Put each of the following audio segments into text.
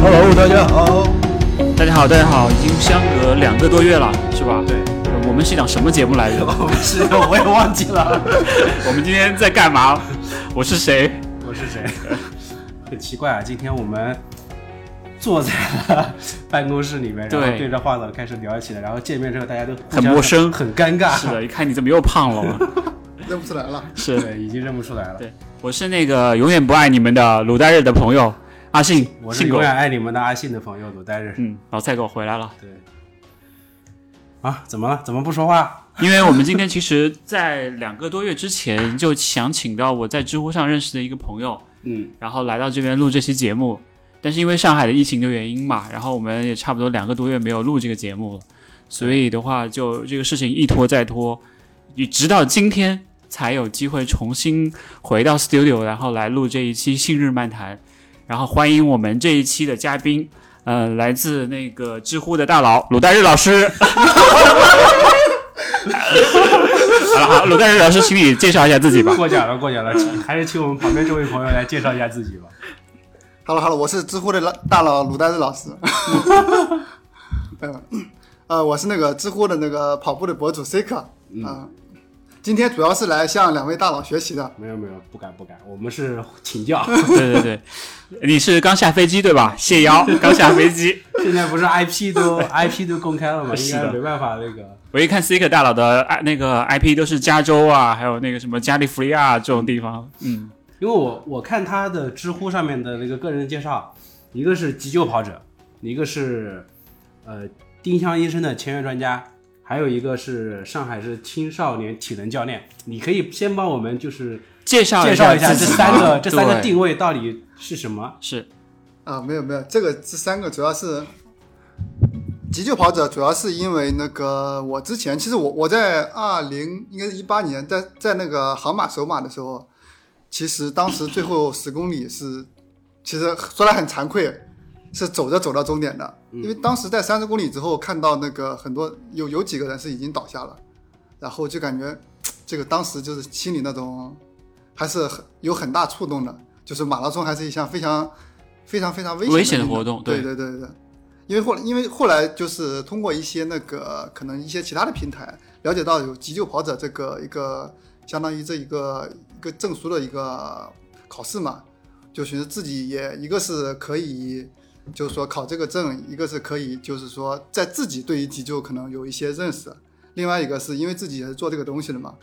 Hello，大家好。大家好，大家好，已经相隔两个多月了，是吧？对，我们是一档什么节目来着？我们是我也忘记了，我们今天在干嘛？我是谁？我是谁？很奇怪啊，今天我们坐在了办公室里面，然后对对着话筒开始聊起来，然后见面之后大家都互很陌生很尴尬。是的，一看你怎么又胖了？认不出来了。是，对，已经认不出来了。对我是那个永远不爱你们的鲁代日的朋友阿信，我是信狗永远爱你们的阿信的朋友鲁代日。嗯，老菜狗回来了。对。啊，怎么了？怎么不说话？因为我们今天其实，在两个多月之前就想请到我在知乎上认识的一个朋友，嗯，然后来到这边录这期节目，但是因为上海的疫情的原因嘛，然后我们也差不多两个多月没有录这个节目了，所以的话就这个事情一拖再拖，你直到今天才有机会重新回到 studio，然后来录这一期信日漫谈，然后欢迎我们这一期的嘉宾，呃，来自那个知乎的大佬鲁大日老师。好了，好，鲁大日老师，请你介绍一下自己吧。过奖了，过奖了，请还是请我们旁边这位朋友来介绍一下自己吧。Hello Hello，我是知乎的老大佬鲁丹日老师。嗯，呃，我是那个知乎的那个跑步的博主 Seeker 啊、今天主要是来向两位大佬学习的。没有没有，不敢不敢，我们是请教。对对对，你是刚下飞机对吧？谢邀，刚下飞机。现在不是 IP 都 IP 都公开了吗？没办法那个。我一看 C 克大佬的哎那个 IP 都是加州啊，还有那个什么加利福尼亚这种地方。嗯，因为我我看他的知乎上面的那个个人介绍，一个是急救跑者，一个是呃丁香医生的签约专家，还有一个是上海市青少年体能教练。你可以先帮我们就是介绍介绍一下这三个 这三个定位到底是什么？是啊，没有没有，这个这三个主要是急救跑者，主要是因为那个我之前其实我我在二零应该是一八年在在那个杭马首马的时候，其实当时最后十公里是，其实说来很惭愧，是走着走到终点的，因为当时在三十公里之后看到那个很多有有几个人是已经倒下了，然后就感觉这个当时就是心里那种还是很有很大触动的，就是马拉松还是一项非常非常非常危险危险的活动对。对对对对。因为后来，因为后来就是通过一些那个可能一些其他的平台了解到有急救跑者这个一个相当于这一个一个证书的一个考试嘛，就寻思自己也一个是可以，就是说考这个证，一个是可以就是说在自己对于急救可能有一些认识，另外一个是因为自己也是做这个东西的嘛，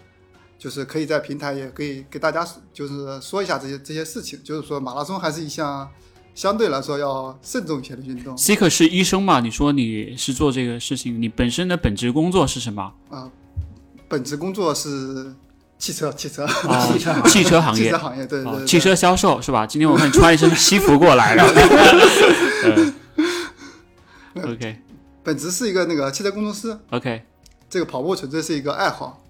就是可以在平台也可以给大家就是说一下这些这些事情，就是说马拉松还是一项相对来说要慎重一些的运动。C 克是医生嘛？你说你是做这个事情，你本身的本职工作是什么？啊，本职工作是汽车，汽车，啊汽车汽车行业汽车。行业，对对对，哦汽车销售是吧？今天我看你穿一身西服过来，然后，嗯，OK 本职是一个那个汽车工程师，OK。这个跑步纯粹是一个爱好。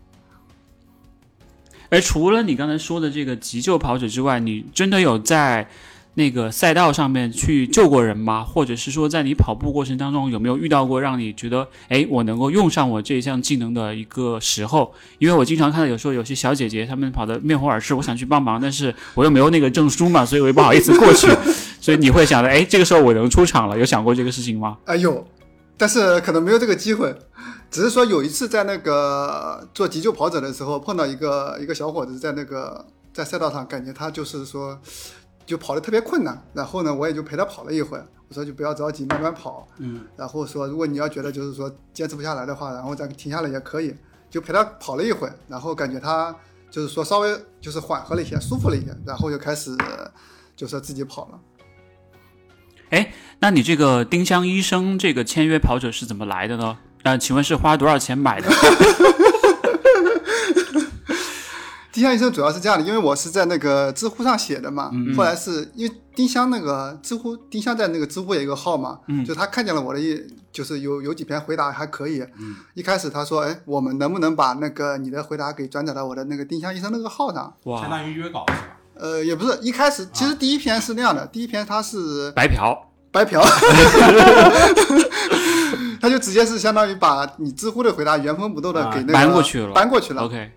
而除了你刚才说的这个急救跑者之外，你真的有在那个赛道上面去救过人吗？或者是说，在你跑步过程当中有没有遇到过让你觉得，哎，我能够用上我这一项技能的一个时候？因为我经常看到有时候有些小姐姐她们跑得面红耳赤，我想去帮忙，但是我又没有那个证书嘛，所以我又不好意思过去。所以你会想着，哎，这个时候我能出场了，有想过这个事情吗？哎有，但是可能没有这个机会。只是说有一次在那个做急救跑者的时候，碰到一个一个小伙子在那个在赛道上，感觉他就是说就跑得特别困难，然后呢，我也就陪他跑了一会儿，我说就不要着急，慢慢跑，嗯，然后说如果你要觉得就是说坚持不下来的话，然后再停下来也可以，就陪他跑了一会儿，然后感觉他就是说稍微就是缓和了一些，舒服了一些，然后就开始就说自己跑了。哎那你这个丁香医生这个签约跑者是怎么来的呢？呃，请问是花多少钱买的？丁香医生主要是这样的，因为我是在那个知乎上写的嘛，后来是因为丁香那个知乎，丁香在那个知乎有一个号嘛，就他看见了我的一，就是有有几篇回答还可以，一开始他说，哎，我们能不能把那个你的回答给转载到我的那个丁香医生那个号上？相，当于约稿是吧？呃，也不是，一开始其实第一篇是那样的，第一篇他是白嫖，白嫖，他就直接是相当于把你知乎的回答原封不动的啊给那个搬过去了。搬过去了。OK，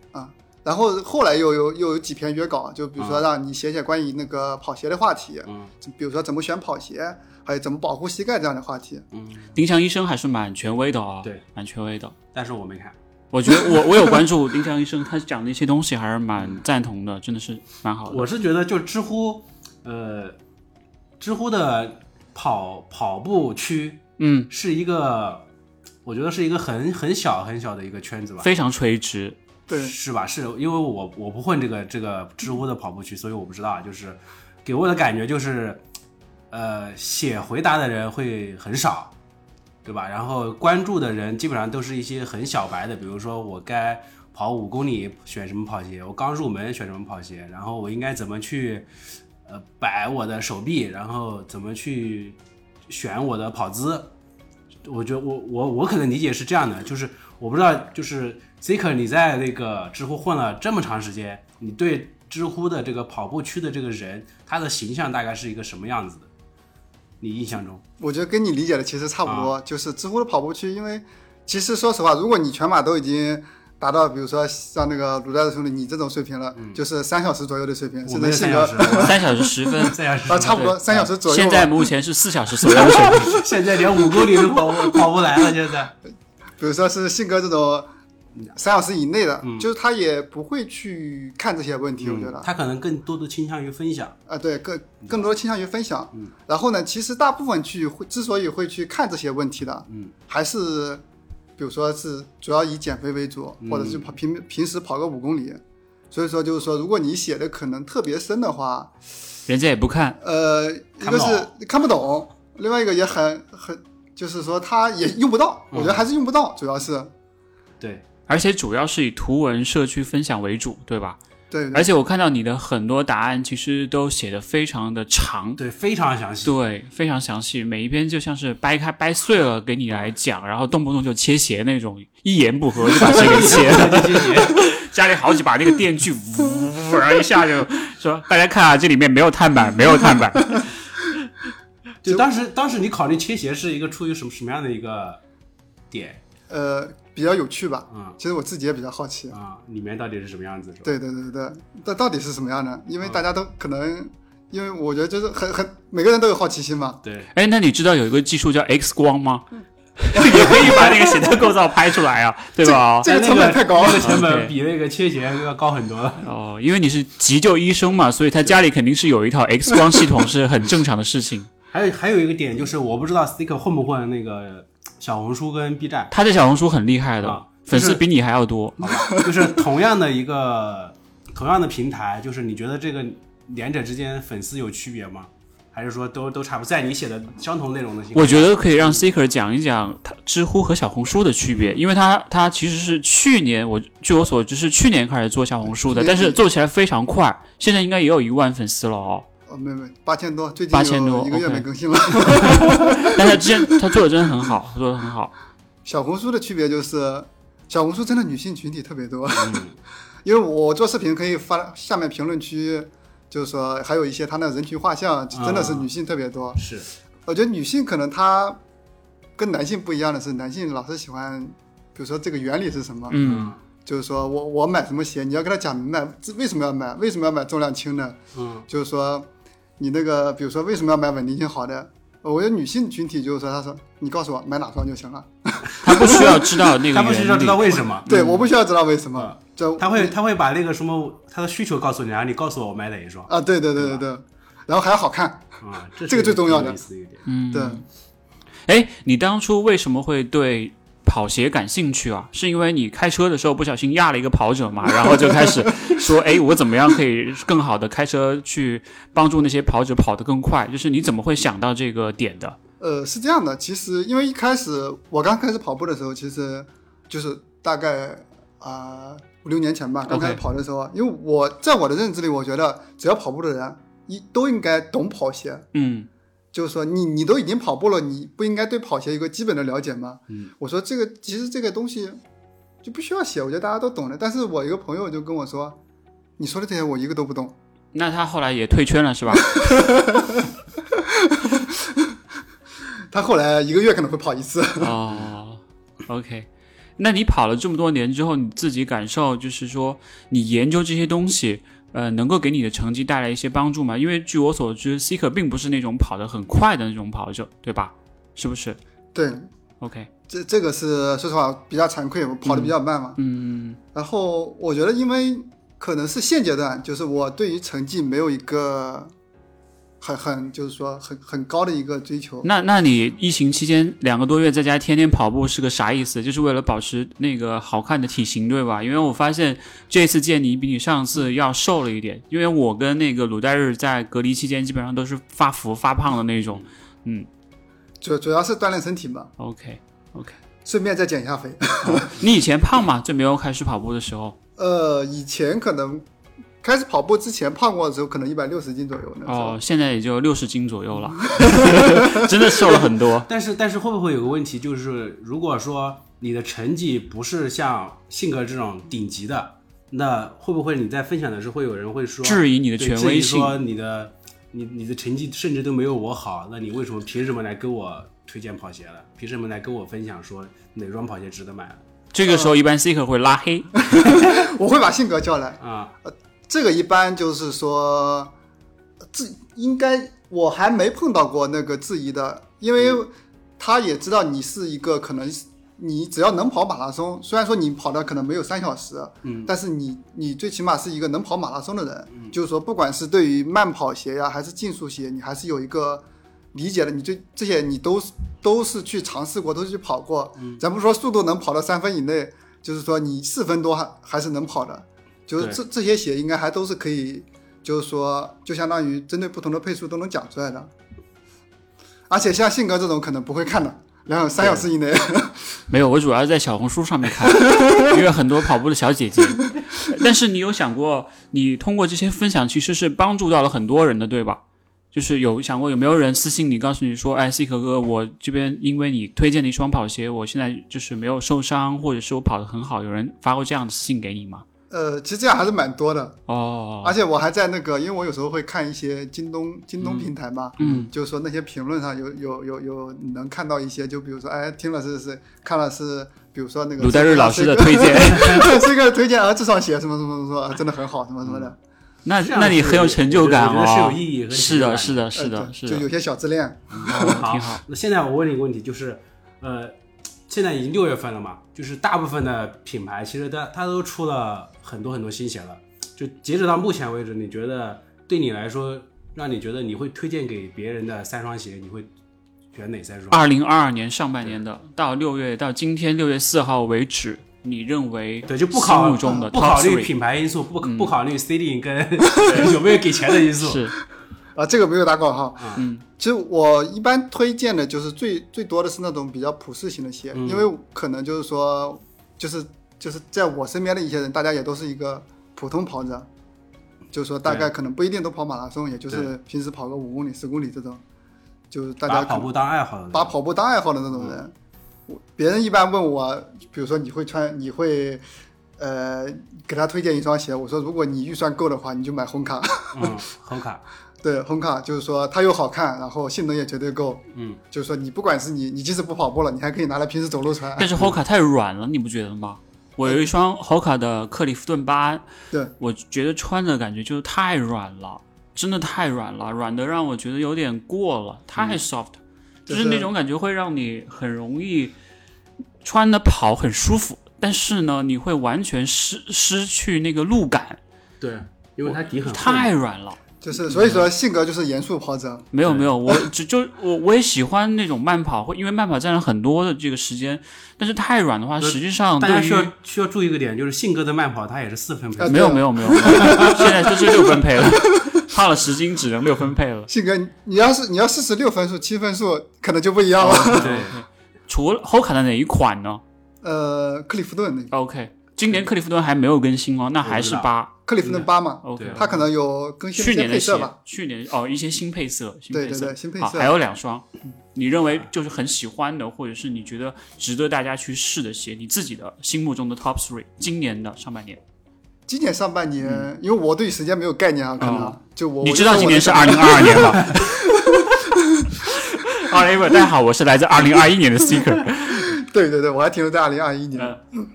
然后后来又有又有几篇约稿，就比如说让你写写关于那个跑鞋的话题，嗯比如说怎么选跑鞋，还有怎么保护膝盖这样的话题。嗯，丁香医生还是蛮权威的啊、对，蛮权威的。但是我没看。我觉得我 我有关注丁香医生，他讲的一些东西还是蛮赞同的，真的是蛮好的。我是觉得就知乎，呃，知乎的跑跑步区嗯，是一个，我觉得是一个很很小很小的一个圈子吧。非常垂直。对，是吧？是因为我我不混这个这个知乎的跑步区，所以我不知道。就是给我的感觉就是，呃，写回答的人会很少，对吧？然后关注的人基本上都是一些很小白的，比如说我该跑五公里选什么跑鞋，我刚入门选什么跑鞋，然后我应该怎么去呃摆我的手臂，然后怎么去选我的跑姿。我觉得我我我可能理解是这样的，就是我不知道，就是 Zika 你在那个知乎混了这么长时间，你对知乎的这个跑步区的这个人，他的形象大概是一个什么样子的？你印象中？我觉得跟你理解的其实差不啊多，就是知乎的跑步区，因为其实说实话，如果你全马都已经达到，比如说像那个鲁代的兄弟你这种水平了，就是三小时左右的水平，我甚至性格们三小时，三小时十分，三小时啊，差不多对三小时左右。现在目前是四小时左右的水平。现在连五公里都跑不跑不来了，现在。比如说是性格这种三小时以内的，嗯就是他也不会去看这些问题，我觉得他可能更多的倾向于分享。啊，对，更更多的倾向于分享。然后呢，其实大部分去会之所以会去看这些问题的，嗯，还是比如说是主要以减肥为主，或者是跑平平时跑个五公里。所以说就是说，如果你写的可能特别深的话，人家也不看，呃，一个是看不懂，另外一个也很很，就是说他也用不到，我觉得还是用不到，主要是对，而且主要是以图文社区分享为主，对吧？对对而且我看到你的很多答案其实都写的非常的长，对，非常详细。对，非常详细，每一篇就像是掰开掰碎了给你来讲，然后动不动就切鞋那种，一言不合就把鞋给切了。家里好几把那个电锯，呜，然后一下就说大家看啊，这里面没有碳板，没有碳板。就当时当时你考虑切鞋是一个出于什么什么样的一个点呃比较有趣吧。嗯其实我自己也比较好奇。啊？里面到底是什么样子？对对对对，到到底是什么样的？因为大家都可能，因为我觉得就是很很每个人都有好奇心嘛。对，哎，那你知道有一个技术叫 X 光吗？也可以把那个鞋的构造拍出来啊，对吧？这个成本太高那个成本比那个切鞋要高很多了。哦，因为你是急救医生嘛，所以他家里肯定是有一套 X 光系统，是很正常的事情。还有还有一个点就是，我不知道 Stick 混不混那个小红书跟 B 站，他在小红书很厉害的，啊粉丝比你还要多。就是同样的一个同样的平台，就是你觉得这个两者之间粉丝有区别吗？还是说都都差不多？在你写的相同内容的我觉得可以让 Seeker 讲一讲他知乎和小红书的区别，因为他他其实是去年我据我所知是去年开始做小红书的，但是做起来非常快，现在应该也有一万粉丝了哦。哦，没没，八千多，最近8000多一个月没更新了。但他之前他做的真的很好，他做的很好。小红书的区别就是，小红书真的女性群体特别多，嗯。因为我做视频可以发下面评论区，就是说还有一些他那人群画像，真的是女性特别多。是。我觉得女性可能她跟男性不一样的是，男性老是喜欢，比如说这个原理是什么，嗯，就是说我我买什么鞋，你要跟他讲明白这为什么要买，为什么要买重量轻的，嗯。就是说你那个比如说为什么要买稳定性好的。我觉得女性群体就是说，她说你告诉我买哪双就行了，她不需要知道那个 她不需要知道为什么，对，我不需要知道为什么。啊，就他会他会把那个什么他的需求告诉你，然后你告诉我我买哪一双。啊，对对对对对，然后还要好看，啊，这这个最重要的。嗯，对。哎，你当初为什么会对跑鞋感兴趣啊？是因为你开车的时候不小心压了一个跑者嘛，然后就开始说，哎，我怎么样可以更好的开车去帮助那些跑者跑得更快？就是你怎么会想到这个点的？呃，是这样的，其实因为一开始我刚开始跑步的时候，其实就是大概啊五六年前吧，刚开始跑的时候因为我在我的认知里，我觉得只要跑步的人一都应该懂跑鞋，嗯就是说你你都已经跑步了，你不应该对跑鞋有个基本的了解吗？嗯，我说这个其实这个东西就不需要写，我觉得大家都懂的。但是我一个朋友就跟我说，你说的这些我一个都不懂。那他后来也退圈了是吧？他后来一个月可能会跑一次。哦，OK，那你跑了这么多年之后，你自己感受就是说，你研究这些东西，呃，能够给你的成绩带来一些帮助吗？因为据我所知，Seeker 并不是那种跑得很快的那种跑者，对吧？是不是对，？OK，这这个是说实话比较惭愧，我跑得比较慢嘛。嗯然后我觉得，因为可能是现阶段，就是我对于成绩没有一个很很就是说很很高的一个追求。那那你疫情期间两个多月在家天天跑步是个啥意思？就是为了保持那个好看的体型，对吧？因为我发现这次见你比你上次要瘦了一点，因为我跟那个鲁代日在隔离期间基本上都是发福发胖的那种。嗯主主要是锻炼身体嘛，，OK OK。顺便再减一下肥。你以前胖吗？就没有开始跑步的时候？呃，以前可能开始跑步之前胖过的时候，可能一百六十斤左右。哦，现在也就六十斤左右了，真的瘦了很多。但是但是会不会有个问题，就是如果说你的成绩不是像性格这种顶级的，那会不会你在分享的时候会有人会说质疑你的权威性质疑说你的你你的成绩甚至都没有我好，那你为什么凭什么来跟我推荐跑鞋了？凭什么来跟我分享说哪双跑鞋值得买了？这个时候一般 seeker 会拉黑。我会把性格叫来。啊，这个一般就是说，质应该我还没碰到过那个质疑的，因为他也知道你是一个可能你只要能跑马拉松，虽然说你跑的可能没有三小时，嗯，但是你你最起码是一个能跑马拉松的人，嗯。就是说不管是对于慢跑鞋呀还是竞速鞋，你还是有一个理解的，你这这些你都是都是去尝试过，都是去跑过，嗯。咱不说速度能跑到三分以内，就是说你四分多还还是能跑的，就是这这些鞋应该还都是可以，就是说就相当于针对不同的配速都能讲出来的，而且像信哥这种可能不会看的，两小三小时以内，没有，我主要是在小红书上面看，因为很多跑步的小姐姐。但是你有想过，你通过这些分享其实是帮助到了很多人的，对吧？就是有想过有没有人私信你，告诉你说，哎，C 可哥，我这边因为你推荐了一双跑鞋，我现在就是没有受伤，或者是我跑得很好，有人发过这样的私信给你吗？呃，其实这样还是蛮多的。哦，而且我还在那个，因为我有时候会看一些京东京东平台嘛，嗯，就是说那些评论上有有有有能看到一些，就比如说，哎，听了是是看了是，比如说那个鲁代日老师的推荐，这个推荐啊，这双鞋什么什么什么，真的很好，什么什么的，那那你很有成就感我觉得是有哦。意义和是的，是的。是的，呃对是的，就有些小自恋，好，挺好。那现在我问你一个问题，就是，呃，现在已经六月份了嘛，就是大部分的品牌其实它它都出了很多很多新鞋了。就截止到目前为止，你觉得对你来说，让你觉得你会推荐给别人的三双鞋，你会选哪三双？二零二二年上半年的到六月到今天六月四号为止，你认为对，就不考虑中的不考虑品牌因素，不嗯不考虑 CD 跟 有没有给钱的因素。是啊，这个没有打广告。嗯，其实我一般推荐的就是最最多的是那种比较普适型的鞋，嗯因为可能就是说，就是就是在我身边的一些人，大家也都是一个普通跑者，就是说大概可能不一定都跑马拉松，也就是平时跑个五公里、十公里这种，就是大家把跑步当爱好的，把跑步当爱好的那种人。我别人一般问我，比如说你会穿，你会。呃，给他推荐一双鞋，我说如果你预算够的话，你就买红卡。嗯，红卡，对，红卡就是说它又好看，然后性能也绝对够。嗯，就是说你不管是你，你即使不跑步了，你还可以拿来平时走路穿。但是 Hoka 太软了，你不觉得吗？我有一双 Hoka 的克里夫顿八，对，我觉得穿的感觉就是太软了，真的太软了，软的让我觉得有点过了，太 soft，、就就是是那种感觉会让你很容易穿的跑很舒服，但是呢，你会完全失失去那个路感，对，因为它底很太软了。就是所以说性格就是严肃跑者。没有没有，我只就我我也喜欢那种慢跑，会因为慢跑占了很多的这个时间，但是太软的话，实际上大家需要需要注意一个点，就是性格的慢跑，它也是四分配呃。没有没有没有，现在就是六分配了，胖了十斤只能六分配了。性格，你你要是你要四十六分数、七分数，可能就不一样了。对，除了 Hoka 的哪一款呢呃，克利夫顿那个？OK，今年克利夫顿还没有更新哦，那还是八。克里夫顿八嘛，OK，对它可能有更新一些去年的鞋配色吧。，去年哦一些新配色，新配色，对对对，新配，色。还有两双，你认为就是很喜欢的，或者是你觉得值得大家去试的鞋，你自己的心目中的 Top Three，今年的上半年。今年上半年，因为我对时间没有概念啊，可能哦就我你知道今年是二零二二 年吧 Oliver，大家好，我是来自二零二一年的 Seeker。对对对，我还停留在二零二一年。嗯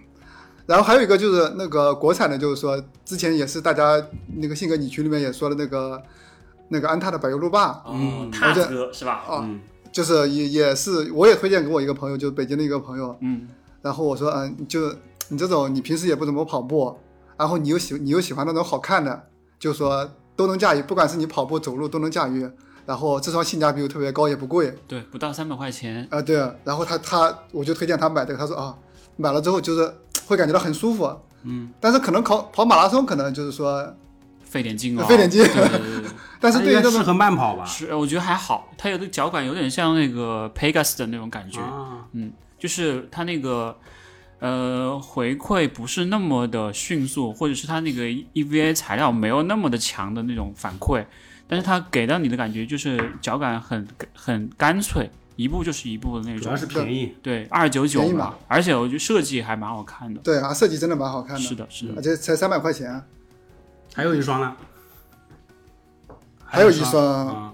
然后还有一个就是那个国产的，就是说之前也是大家那个性格你群里面也说的那个那个安踏的柏油路霸，嗯踏哥是吧？啊嗯就是也也是我也推荐给我一个朋友，就是北京的一个朋友，嗯然后我说嗯，就你这种你平时也不怎么跑步，然后你又喜你又喜欢那种好看的，就说都能驾驭，不管是你跑步走路都能驾驭，然后这双性价比又特别高，也不贵，对，不到三百块钱。啊，对啊，然后他他我就推荐他买这个，他说啊，买了之后就是会感觉到很舒服，嗯，但是可能跑跑马拉松可能就是说，费点劲哦，费点劲。对对对对。对。但是对于适合慢跑吧？是，我觉得还好，它有的脚感有点像那个 Pegasus 的那种感觉，啊，就是它那个呃回馈不是那么的迅速，或者是它那个 EVA 材料没有那么的强的那种反馈，但是它给到你的感觉就是脚感很很干脆，一步就是一步的那种主要。是便宜。对，二九九嘛而且我觉得设计还蛮好看的。对啊，设计真的蛮好看的，是的，是的。而且才三百块钱，还有一双呢，还有一双啊，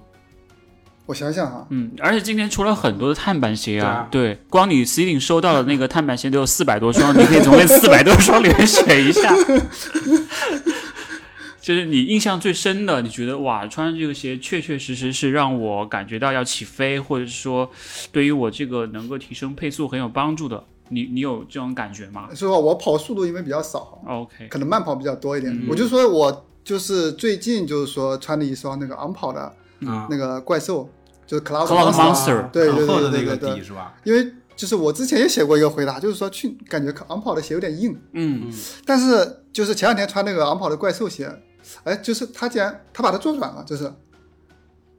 我想想哈，嗯，而且今天出了很多的碳板鞋啊，对对，光你 C 顶收到的那个碳板鞋都有四百多双，你可以从那四百多双里面选一下。就是你印象最深的，你觉得哇，穿这个鞋确确实实是让我感觉到要起飞，或者是说对于我这个能够提升配速很有帮助的，你你有这种感觉吗？说实话，我跑速度因为比较少，？OK，可能慢跑比较多一点，嗯。我就说我就是最近就是说穿了一双那个昂跑的啊那个怪兽，就是 Cloud Cloud Monster Monster 对对对那个对对。底是吧？因为就是我之前也写过一个回答，就是说去感觉昂跑的鞋有点硬，嗯。但是就是前两天穿那个昂跑的怪兽鞋，哎，就是他竟然他把它做软了，就是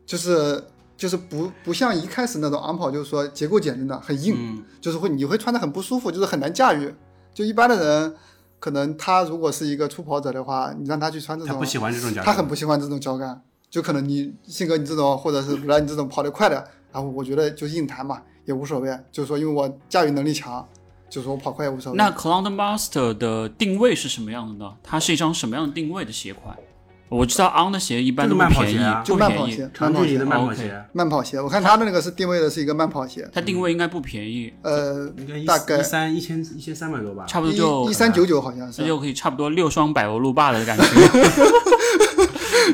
就是就是不不像一开始那种昂跑，就是说结构简单的很硬，嗯，就是会你会穿的很不舒服，就是很难驾驭。就一般的人，可能他如果是一个初跑者的话，你让他去穿这种他不，喜欢这种脚感，他很不喜欢这种脚感。就可能你性格你这种，或者是来你这种跑得快的，然后我觉得就硬弹嘛，也无所谓。就是说，因为我驾驭能力强，就是说我跑快也无所谓。那 Cloud Master 的定位是什么样的呢？它是一双什么样的定位的鞋款？我知道 On 的鞋一般都不便宜啊，就。慢跑鞋，慢跑鞋长距离的，慢跑鞋，慢跑鞋。我看他的那个是定位的是一个慢跑鞋，它定位应该不便宜，呃，应该一大概一三一千一千三百多吧？差不多就一一三九九好像是。那就可以差不多六双百欧路霸的感觉，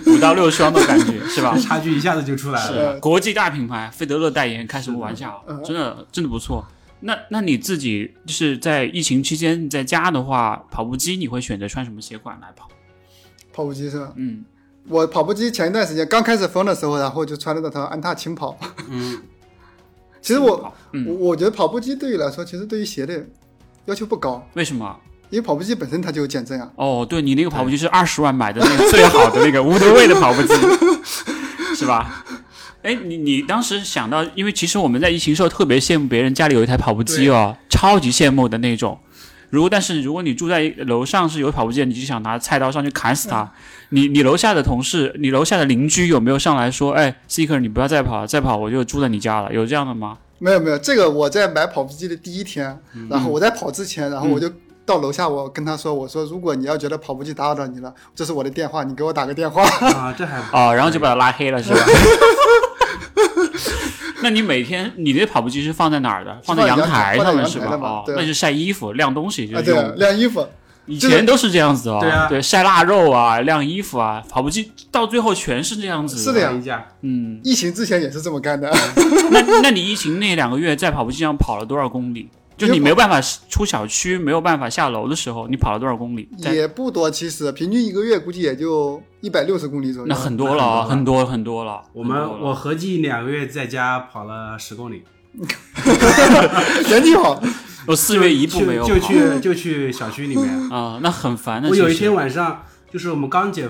五到六双的感觉是吧？差距一下子就出来了。是国际大品牌费德勒代言，开什么玩笑？嗯真的真的不错。那那你自己就是在疫情期间你在家的话，跑步机你会选择穿什么鞋款来跑？跑步机是吧？嗯，我跑步机前一段时间刚开始封的时候，然后就穿了那套安踏轻跑。嗯，其实我嗯我我觉得跑步机对于来说，其实对于鞋的要求不高，为什么？因为跑步机本身它就有减震啊。哦，对你那个跑步机是二十万买的那个最好的那个无德位的跑步机，是吧？哎，你你当时想到，因为其实我们在疫情时候特别羡慕别人家里有一台跑步机哦，超级羡慕的那种。如果但是如果你住在楼上是有跑步机的，你就想拿菜刀上去砍死他。你你楼下的同事，你楼下的邻居有没有上来说，哎，Seeker 你不要再跑了，再跑我就住在你家了，有这样的吗？没有没有，这个我在买跑步机的第一天，嗯然后我在跑之前，然后我就到楼下，我跟他说，我说如果你要觉得跑步机打扰到你了，这是我的电话，你给我打个电话。啊，这还哦，然后就把他拉黑了，是吧？那你每天你的跑步机是放在哪儿的？放在阳台上面是吧哦，对那就晒衣服、晾东西就啊，对，是用。晾衣服。以前都是这样子哦，对啊对，晒腊肉啊、晾衣服啊，跑步机到最后全是这样子。是的呀嗯，疫情之前也是这么干的。那那你疫情那两个月在跑步机上跑了多少公里？就你没有办法出小区，没有办法下楼的时候，你跑了多少公里？也不多，其实平均一个月估计也就一百六十公里左右。那很多了啊，很很多很多了。我们我合计两个月在家跑了十公里，人挺好，我 四月一步没有就就去就去小区里面。啊，那很烦的。我有一天晚上，就是我们刚解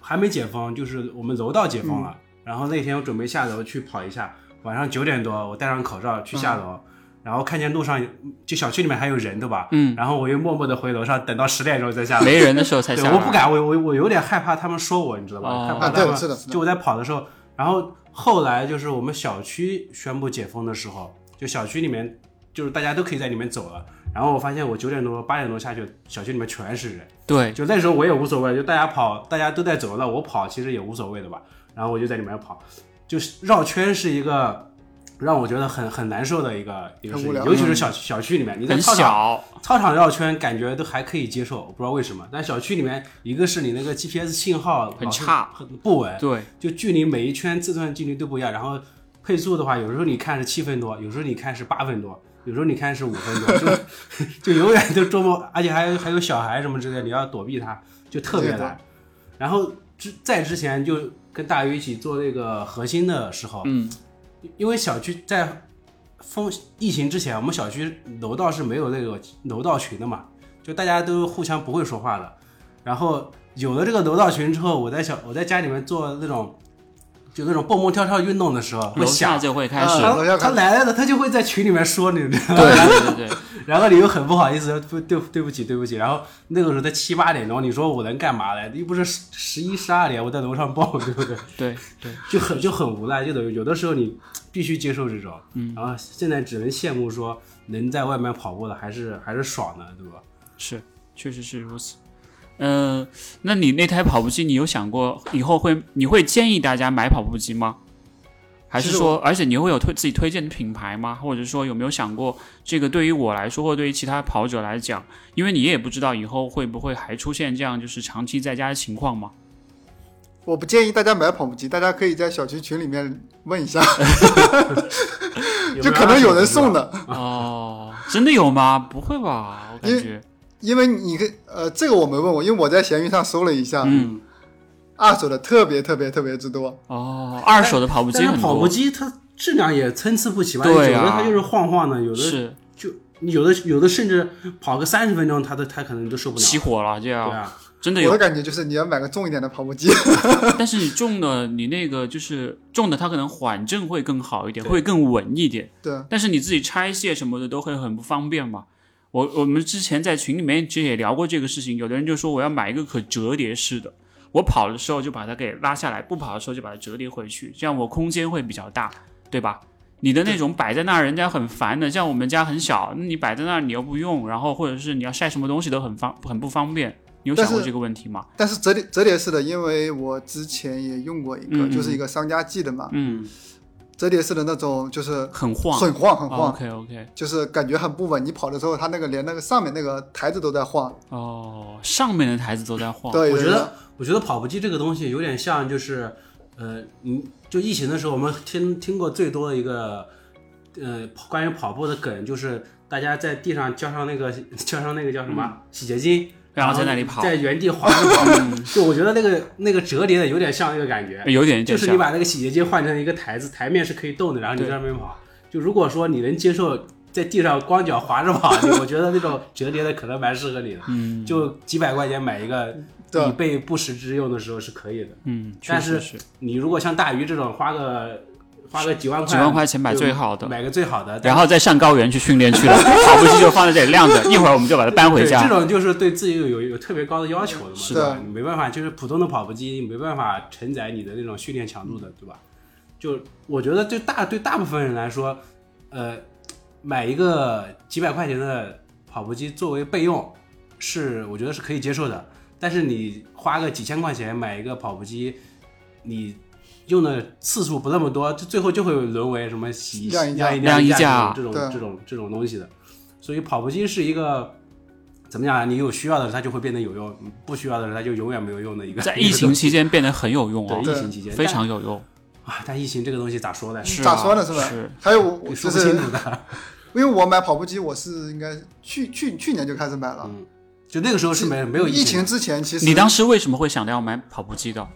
还没解封，就是我们楼道解封了。嗯然后那天我准备下楼去跑一下，晚上九点多，我戴上口罩去下楼，然后看见路上就小区里面还有人，对吧？嗯，然后我又默默的回楼上，等到十点钟再下来。没人的时候才对，下来。我不敢，我我我有点害怕他们说我，你知道吧？害怕他们。对是的是的就我在跑的时候，然后后来就是我们小区宣布解封的时候，就小区里面就是大家都可以在里面走了。然后我发现我九点多八点多下去，小区里面全是人。对，就那时候我也无所谓，就大家跑，大家都在走，那我跑其实也无所谓的吧。然后我就在里面跑，就是绕圈是一个让我觉得很很难受的一个一个事情，尤其是小小区里面，你在很操场小，操场绕圈感觉都还可以接受，我不知道为什么。但小区里面，一个是你那个 GPS 信号很差很不稳，对，就距离每一圈自转距离都不一样。然后配速的话，有时候你看是七分多，有时候你看是八分多，有时候你看是五分多，就 就永远都捉摸，而且还有还有小孩什么之类的，你要躲避它，就特别难。然后之在之前就跟大鱼一起做那个核心的时候，嗯，因为小区在封疫情之前，我们小区楼道是没有那个楼道群的嘛，就大家都互相不会说话的。然后有了这个楼道群之后，我在小我在家里面做那种就那种蹦蹦跳跳运动的时候，会楼下。就会开始，啊他来了，他就会在群里面说你，对对对对，然后你又很不好意思，对对对不起对不起。然后那个时候才七八点钟，你说我能干嘛嘞？又不是十十一十二点我在楼上蹦，对不对？对对，就很就很无奈，就等于有的时候你必须接受这种，嗯，然后现在只能羡慕说能在外面跑步的还是还是爽的，对吧？是，确实是如此。呃，那你那台跑步机，你有想过以后会你会建议大家买跑步机吗？还是说，而且你会有推自己推荐的品牌吗？或者说有没有想过，这个对于我来说，或对于其他跑者来讲，因为你也不知道以后会不会还出现这样就是长期在家的情况吗？我不建议大家买跑步机，大家可以在小区群里面问一下，就可能有人送的。哦，真的有吗？不会吧？我感觉，因为你可以呃，这个我没问过，因为我在闲鱼上搜了一下，嗯，二手的特别特别特别之多。哦，二手的跑步机很但是跑步，机它质量也参差不齐吧？对啊有的它就是晃晃的，有的是就有的有的甚至跑个三十分钟，它都它可能都受不了。起火了，这对样啊，真的有我的感觉就是你要买个重一点的跑步机，但是你重的，你那个就是重的，它可能缓震会更好一点，会更稳一点。对，但是你自己拆卸什么的都会很不方便嘛。我我们之前在群里面其实也聊过这个事情，有的人就说我要买一个可折叠式的，我跑的时候就把它给拉下来，不跑的时候就把它折叠回去，这样我空间会比较大，对吧？你的那种摆在那儿，人家很烦的。像我们家很小，那你摆在那儿你又不用，然后或者是你要晒什么东西都很方很不方便。你有想过这个问题吗？但是折叠折叠式的，因为我之前也用过一个，嗯嗯就是一个商家寄的嘛，嗯，折叠式的那种就是很晃。很晃很晃，OK OK。就是感觉很不稳。你跑的时候，它那个连那个上面那个台子都在晃。哦，上面的台子都在晃。对，我觉得我觉得跑步机这个东西有点像就是呃，你就疫情的时候我们听听过最多的一个呃关于跑步的梗，就是大家在地上浇上那个 浇上那个叫什么、洗洁精。然后在那里跑在原地滑着跑，就我觉得那个那个折叠的有点像那个感觉，有点就是你把那个洗洁精换成一个台子，台面是可以动的，然后你在上面跑。就如果说你能接受在地上光脚滑着跑，我觉得那种折叠的可能蛮适合你的。嗯就几百块钱买一个，对以备不时之用的时候是可以的。嗯，但是你如果像大鱼这种花个花个几万块，几万块钱买最好的，买个最好的，然后再上高原去训练去了，跑步机就放在这里晾着，一会儿我们就把它搬回家这。种就是对自己有有有特别高的要求的嘛，是吧的？你没办法，就是普通的跑步机没办法承载你的那种训练强度的，对吧？就我觉得对大对大部分人来说，呃，买一个几百块钱的跑步机作为备用，是我觉得是可以接受的。但是你花个几千块钱买一个跑步机，你用的次数不那么多，就最后就会沦为什么洗晾衣架晾衣晾衣架架这种这种这种这种东西的。所以跑步机是一个怎么讲啊？你有需要的时候它就会变得有用，不需要的时候它就永远没有用的一个。在疫情期间变得很有用对哦，疫情期间非常有用。啊，但疫情这个东西咋说呢？是啊咋说呢？是吧？是还有说不就是清楚的。因为我买跑步机，我是应该去去去年就开始买了。嗯，就那个时候是没没有疫情的。之前，其实你当时为什么会想到要买跑步机的？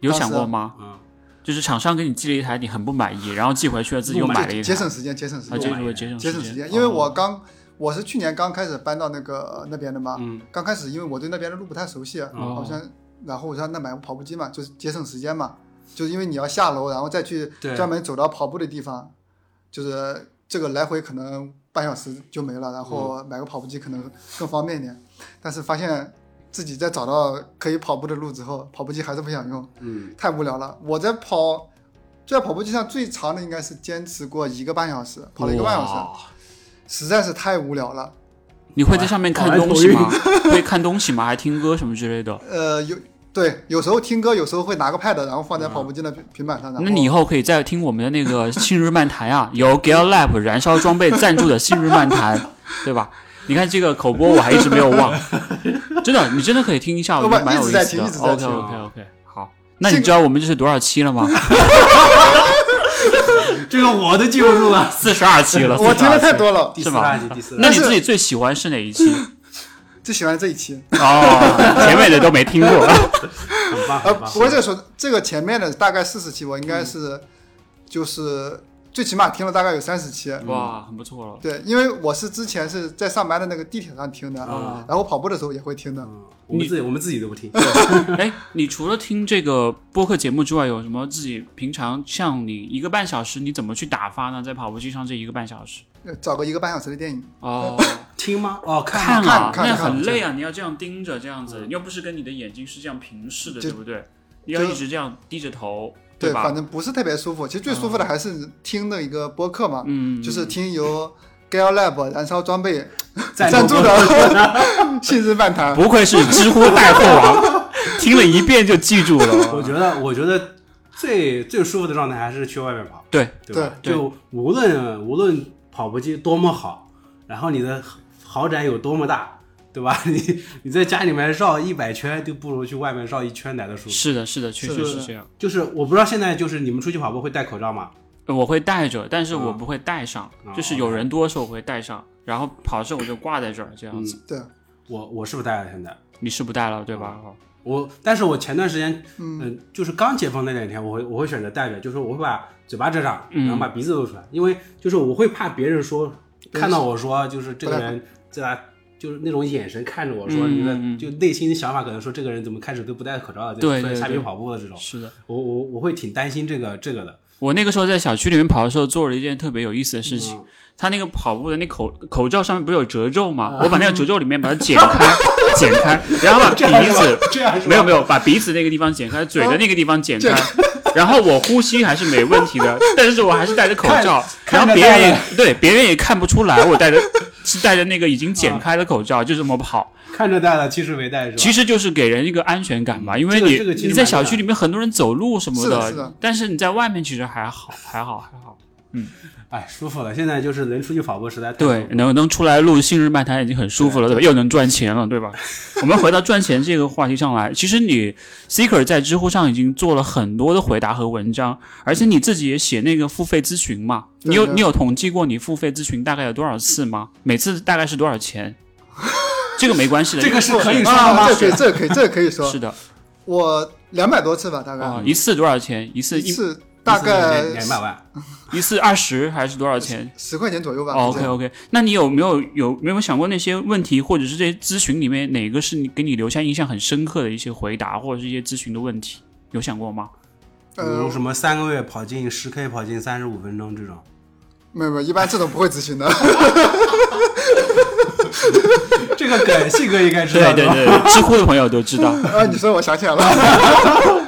有想过吗？嗯，就是厂商给你寄了一台，你很不满意，然后寄回去了，自己又买了一台。节省时间，节省时啊，间，这是为节省时节省时间。因为我哦刚我是去年刚开始搬到那个那边的嘛，嗯刚开始因为我对那边的路不太熟悉，哦好像然后我说那买个跑步机嘛，就是节省时间嘛，就是因为你要下楼，然后再去专门走到跑步的地方，就是这个来回可能半小时就没了，然后买个跑步机可能更方便一点。但是发现自己在找到可以跑步的路之后，跑步机还是不想用，嗯，太无聊了。我在跑，在跑步机上最长的应该是坚持过一个半小时，跑了一个半小时，实在是太无聊了。你会在上面看东西吗？会看东西吗？还听歌什么之类的？呃，有对，有时候听歌，有时候会拿个 pad，然后放在跑步机的平平板上。那你以后可以再听我们的那个 信日漫谈啊，由 Gal Lab 燃烧装备赞助的信日漫谈，对吧？你看这个口播我还一直没有忘，真的，你真的可以听一下，我觉得蛮有意思的听 OK OK OK，好，那你知道我们这是多少期了吗？这个我都记不住了。四十二期了，我听的太。多了，第四十二集，第四那你。自己最喜欢是哪一期？最喜欢这一期。哦，前面的都没听过。很棒，呃，不过这个说这个前面的大概四十期，我应该是就是最起码听了大概有三十期。哇，很不错了。对，因为我是之前是在上班的那个地铁上听的，啊然后跑步的时候也会听的。嗯我们自己我们自己都不听。哎，你除了听这个播客节目之外，有什么自己平常像你一个半小时，你怎么去打发呢？在跑步机上这一个半小时？呃找个一个半小时的电影，哦，听吗？哦，看看啊，看很累啊！你要这样盯着，这样子，又不是跟你的眼睛是这样平视的，对不对？你要一直这样低着头，对，吧？反正不是特别舒服。其实最舒服的还是听的一个播客嘛，嗯，就是听由 Gal Lab 燃烧装备赞 赞助助的 信日漫谈。不愧是知乎带货王，听了一遍就记住了我。觉得，我觉得最最舒服的状态还是去外面跑，对，对吧？对就无论无论跑步机多么好，然后你的豪宅有多么大，对吧？你你在家里面绕一百圈，都不如去外面绕一圈来的舒服。是的，是的，确是实是这样。就是我不知道现在就是你们出去跑步会戴口罩吗？我会戴着，但是我不会戴上，啊就是有人多的时候我会戴上，然后跑的时候我就挂在这儿，这样子。对，我我是不是戴了现在？你是不戴了对吧？我，但是我前段时间，嗯嗯、就是刚解封那两天，我会我会选择戴着，就是我会把嘴巴遮上，嗯然后把鼻子露出来，因为就是我会怕别人说看到我说，就是这个人在他就是那种眼神看着我说，嗯你的就内心的想法可能说这个人怎么开始都不戴口罩了，对对对在下面跑步的这种，是的。我我我会挺担心这个这个的我那个时候在小区里面跑的时候，做了一件特别有意思的事情。嗯他那个跑步的那口口罩上面不是有褶皱吗？我把那个褶皱里面把它剪开，剪开，然后把鼻子没有没有把鼻子那个地方剪开，嘴的那个地方剪开，然后我呼吸还是没问题的，但是我还是戴着口罩，然后别人也对别人也看不出来我戴着是戴着那个已经剪开的口罩，就这么跑。看着戴了，其实没戴是吧？其实就是给人一个安全感吧，因为你这个这个你在小区里面很多人走路什么是的是的但是你在外面其实还好，还好，还好。哎舒服了，现在就是能出去跑步实在太对能能出来录《信日漫谈》已经很舒服了，对吧？又能赚钱了，对吧？我们回到赚钱这个话题上来，其实你 Seeker 在知乎上已经做了很多的回答和文章，而且你自己也写那个付费咨询嘛，你有你有统计过你付费咨询大概有多少次吗？每次大概是多少钱？这个没关系的，这个是可以说的？这可以，这可以，这可以说 是。的我两百多次吧，大概啊，一次多少钱？一次一一次大概两两百万，一次二十还是多少钱？十块钱左右吧。OK 样 OK，那你有没有有没有想过那些问题，或者是这些咨询里面哪个是你给你留下印象很深刻的一些回答，或者是一些咨询的问题，有想过吗？比如呃，什么三个月跑进十 K 跑进三十五分钟这种。没有没有，一般这种不会咨询的。这个梗，信哥应该知道对对对，知乎的朋友都知道，啊，你说我想起来了，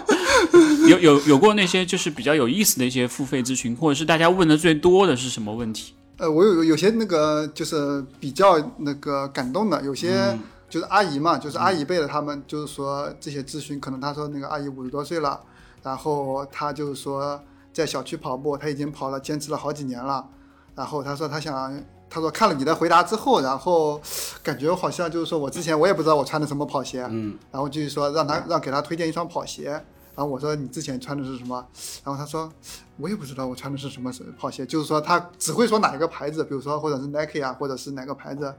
有有有过那些就是比较有意思的一些付费咨询，或者是大家问的最多的是什么问题？呃，我有有有些那个就是比较那个感动的，有些就是阿姨嘛，就是阿姨辈的，他们就是说这些咨询，可能他说那个阿姨五十多岁了，然后他就是说在小区跑步，他已经跑了坚持了好几年了，然后他说他想。他说看了你的回答之后，然后感觉好像就是说我之前我也不知道我穿的什么跑鞋，嗯，然后就是说让他让给他推荐一双跑鞋，然后我说你之前穿的是什么？然后他说我也不知道我穿的是什么跑鞋，就是说他只会说哪一个牌子，比如说或者是 Nike 啊，或者是哪个牌子，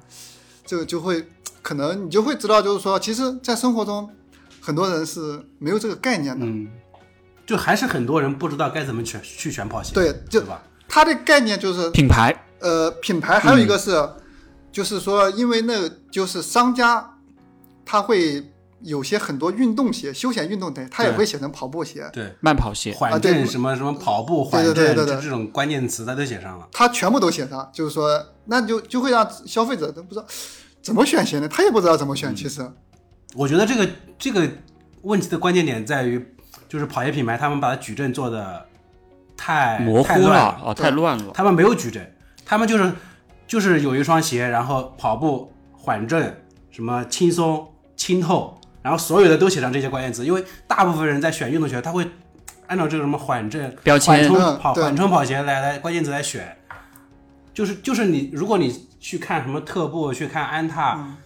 这个就会可能你就会知道，就是说其实，在生活中很多人是没有这个概念的。嗯，就还是很多人不知道该怎么选去选跑鞋，对，就对吧？他的概念就是品牌呃品牌，还有一个是，就是说因为那个就是商家他会。有些很多运动鞋、休闲运动鞋，它也会写成跑步鞋。对，慢跑鞋，缓震什么什么跑步缓对对震，对对对这这种关键词它都写上了。它全部都写上，就是说，那就就会让消费者都不知道怎么选鞋呢？他也不知道怎么嗯选。其实，我觉得这个这个问题的关键点在于，就是跑鞋品牌他们把它矩阵做的太模糊了哦，太乱了。他们没有矩阵，他们就是就是有一双鞋，然后跑步缓震，什么轻松、清透，然后所有的都写上这些关键词，因为大部分人在选运动鞋，他会 按照这个什么缓震、标签。缓冲跑缓冲跑鞋来来关键词来选，就是就是你如果你去看什么特步，去看安踏，嗯。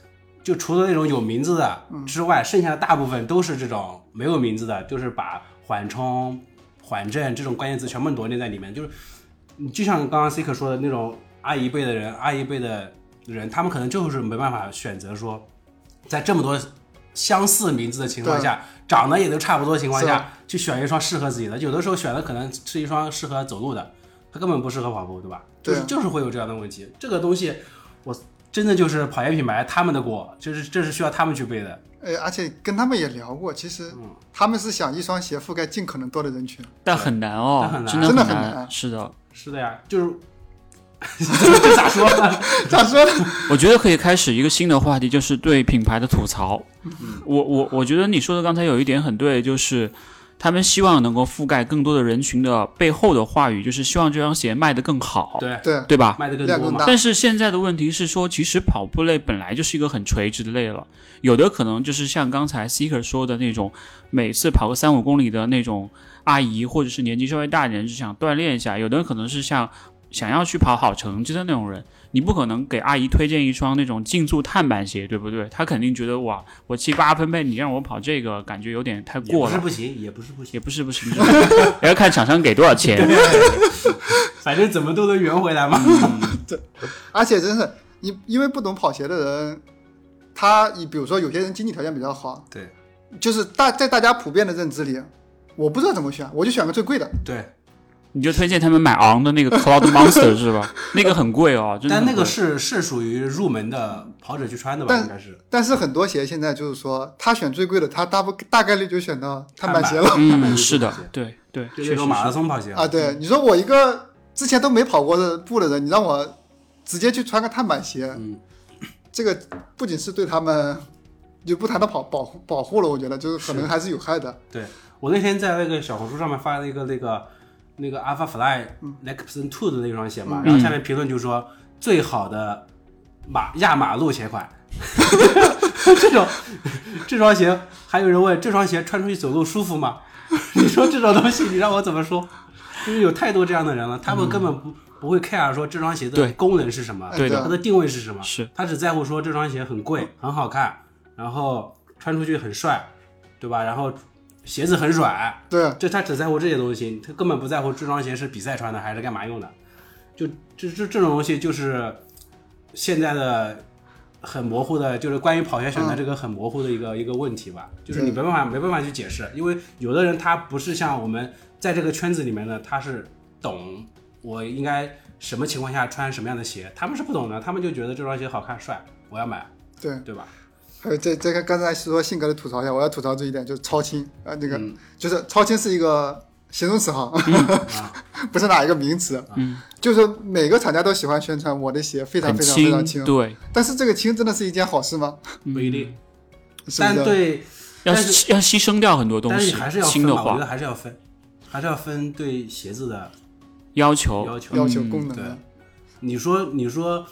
就除了那种有名字的之外，剩下的大部分都是这种没有名字的，就是把缓冲、缓震这种关键词全部罗列在里面。就是你就像刚刚 C 克说的那种阿姨辈的人，阿姨辈的人，他们可能就是没办法选择说，在这么多相似名字的情况下，长得也都差不多的情况下，去选一双适合自己的。有的时候选的可能是一双适合走路的，它根本不适合跑步，对吧？就是对就是会有这样的问题。这个东西，我真的就是跑鞋品牌他们的锅，就是这是需要他们去背的。呃，而且跟他们也聊过，其实嗯他们是想一双鞋覆盖尽可能多的人群。但很难哦，但很难真的很很难是的，是的呀，就是这 咋说呢？咋说呢？我觉得可以开始一个新的话题，就是对品牌的吐槽。我我我觉得你说的刚才有一点很对，就是他们希望能够覆盖更多的人群的背后的话语，就是希望这双鞋卖得更好，对，对，对吧？卖得更多嘛量更大。但是现在的问题是说，其实跑步类本来就是一个很垂直的类了，有的可能就是像刚才 Seeker 说的那种，每次跑个三五公里的那种阿姨，或者是年纪稍微大一点，就想锻炼一下；有的人可能是像想要去跑好成绩的那种人，你不可能给阿姨推荐一双那种竞速碳板鞋，对不对？她肯定觉得哇，我七八分贝，你让我跑这个，感觉有点太过了。不是不行，也不是不行，也不是不行，也要看厂商给多少钱。反正怎么都能圆回来嘛。对而且真是你因为不懂跑鞋的人，他你比如说有些人经济条件比较好，对就是大在大家普遍的认知里，我不知道怎么选，我就选个最贵的。对，你就推荐他们买昂的那个 Cloud Monster 是吧？那个很贵哦。但那个是是属于入门的跑者去穿的吧？应该是。但是很多鞋现在就是说，他选最贵的，他大不大概率就选到碳板鞋了嗯，是的，对对，就确实那种马拉。松跑鞋啊。对，你说我一个之前都没跑过的步的人，你让我直接去穿个碳板鞋，嗯，这个不仅是对他们就不谈到保保护保护了，我觉得就是可能还是有害的。对我那天在那个小红书上面发了一个那个那个 Alpha Fly 嗯 Lexington Two 的那双鞋嘛，然后下面评论就说最好的马压马路鞋款。这种这双鞋，还有人问这双鞋穿出去走路舒服吗？你说这种东西，你让我怎么说？就是有太多这样的人了，他们根本不、不会 care 说这双鞋的功能是什么，对的它的定位是什么，是他只在乎说这双鞋很贵、很好看，然后穿出去很帅，对吧？然后鞋子很软，对，就他只在乎这些东西，他根本不在乎这双鞋是比赛穿的还是干嘛用的。就这这这种东西就是现在的很模糊的，就是关于跑鞋选择这个很模糊的一个、一个问题吧。就是你没办法没办法去解释，因为有的人他不是像我们在这个圈子里面呢，他是懂我应该什么情况下穿什么样的鞋，他们是不懂的，他们就觉得这双鞋好看帅，我要买，对，对吧？还有这这个刚才说性格的吐槽一下，我要吐槽这一点，就是超轻啊，那个、嗯就是超轻是一个形容词哈，啊不是哪一个名词。嗯，就是每个厂家都喜欢宣传我的鞋非常非常非常轻，对，但是这个轻真的是一件好事吗？不一定，是是？但对，要但是要牺牲掉很多东西但是还是要，分嘛，我觉得还是要分，还是要分对鞋子的要求要求。要求功能的，你说，你说，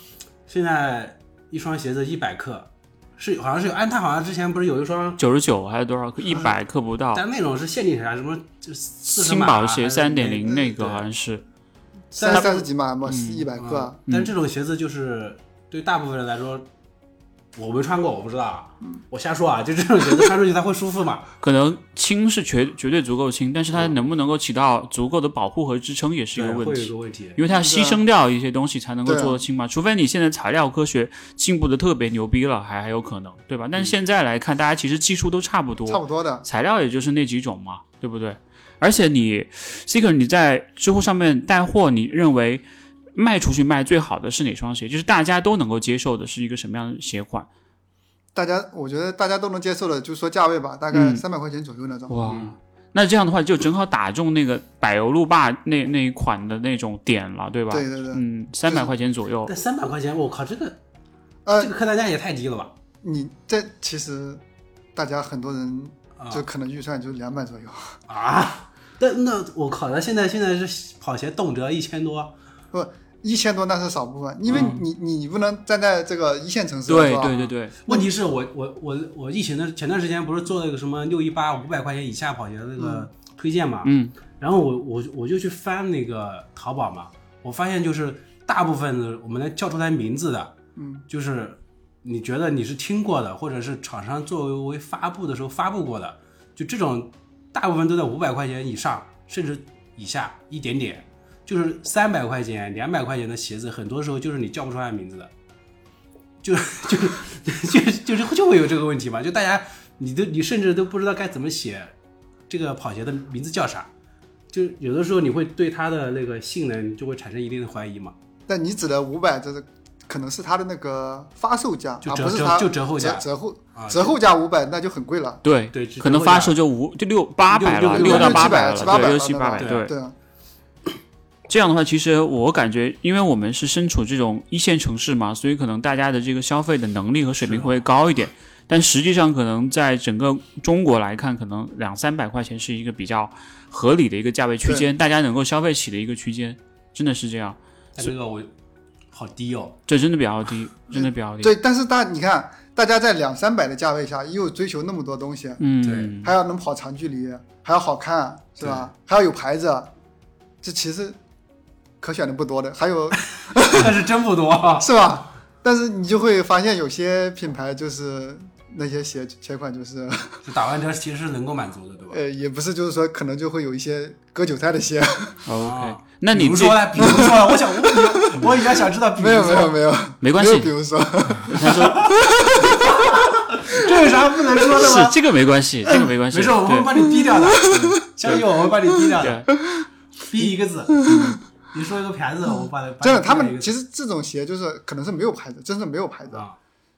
现在一双鞋子一百克，是好像是有安踏，好像之前不是有一双，九十九还是多少克？一百克不到。但那种是限定啥，什么就四十轻码薄鞋三点零那个好像是，三但三十几码嘛，嗯一百克啊，但这种鞋子就是对大部分人来说，我没穿过，我不知道啊，我瞎说啊，就这种 鞋子穿出去它会舒服吗？可能轻是绝绝对足够轻，但是它能不能够起到足够的保护和支撑也是一个对会有一问题。个问题。因为它要牺牲掉一些东西才能够做得轻嘛，除非你现在材料科学进步的特别牛逼了，还还有可能，对吧？但是现在来看，大家其实技术都差不多，差不多的。材料也就是那几种嘛，对不对？而且你 Seeker 你在知乎上面带货，你认为卖出去卖最好的是哪双鞋？就是大家都能够接受的是一个什么样的鞋款？大家我觉得大家都能接受的，就说价位吧，大概嗯三百块钱左右那种。哇，嗯那这样的话就正好打中那个柏油路霸那那一款的那种点了，对吧？对对对，嗯，三百块钱左右，但三百块钱，我靠，这个呃这，个客单价也太低了吧？你这其实大家很多人啊就可能预算就两百左右。啊！但那我靠，那现在现在是跑鞋动辄一千多，一千多那是少部分，因为嗯。你你你不能站在这个一线城市对是吧？对对对，问题是我我我我疫情的前段时间不是做了一个什么六一八五百块钱以下跑鞋的那个推荐嘛，嗯。然后我我我就去翻那个淘宝嘛，我发现就是大部分的我们能叫出来名字的，嗯，就是你觉得你是听过的，或者是厂商作为发布的时候发布过的，就这种大部分都在五百块钱以上，甚至以下一点点。就是三百块钱、两百块钱的鞋子，很多时候就是你叫不出来名字的，就就是就是就是就会有这个问题嘛，就大家你都你甚至都不知道该怎么写这个跑鞋的名字叫啥，就有的时候你会对它的那个性能就会产生一定的怀疑嘛，但你指的五百，这是可能是它的那个发售价，就折折而不是它就折后价折折后啊，折后价五百，那就很贵了。对对可能发售就五就六八百了，六到八百了，七八百八百，对。对啊，这样的话，其实我感觉，因为我们是身处这种一线城市嘛，所以可能大家的这个消费的能力和水平会高一点。但实际上，可能在整个中国来看，可能两三百块钱是一个比较合理的一个价位区间，大家能够消费起的一个区间，真的是这样。但这个我好低哦，这真的比较低，真的比较低。对，但是大你看，大家在两三百的价位下，又追求那么多东西，嗯，对还要能跑长距离，还要好看，是吧？还要有牌子，这其实可选的不多的，还有 但是真不多。是吧？但是你就会发现有些品牌就是那些鞋鞋款就是 就打完折其实是能够满足的，对吧？呃也不是就是说可能就会有一些割韭菜的鞋，OK，啊那你这比如说呢？比如说呢？我想，我比我比较想知道，比如没有说没有没有没关系比，如说他说这有啥不能说的吗？是这个没关系，这个没关系，没事，我们会对把你逼掉的，相信我，我会帮你逼掉的，对，逼一个字。你说一个牌子，我把它真的，他们其实这种鞋就是可能是没有牌子，真是没有牌子。啊，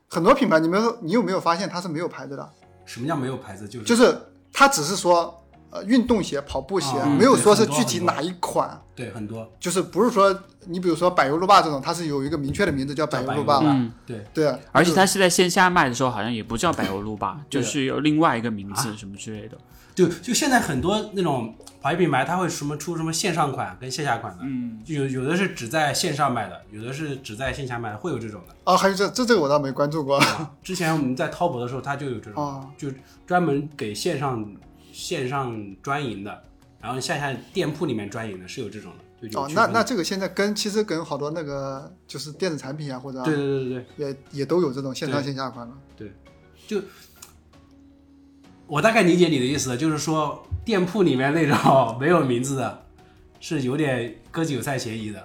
很多品牌，你们你有没有发现它是没有牌子的？什么叫没有牌子？就是就是它只是说呃运动鞋、跑步鞋，啊没有说是具体哪一款。对很多就是不是说你比如说柏油路霸这种，它是有一个明确的名字叫柏油路霸嗯，对对，而且它是在线下卖的时候，好像也不叫柏油路霸，就是有另外一个名啊字什么之类的。就就现在很多那种跑鞋品牌，它会什么出什么线上款跟线下款的，嗯，就有有的是只在线上卖的，有的是只在线下卖的，会有这种的。哦，还有这这这个我倒没关注过啊之前我们在淘宝的时候，它就有这种，哦就专门给线上线上专营的，然后线下店铺里面专营的，是有这种的，就有哦，那那这个现在跟其实跟好多那个就是电子产品啊，或者对对对对对，也也都有这种线上线下款了。我大概理解你的意思，就是说店铺里面那种 没有名字的，是有点割韭菜嫌疑的，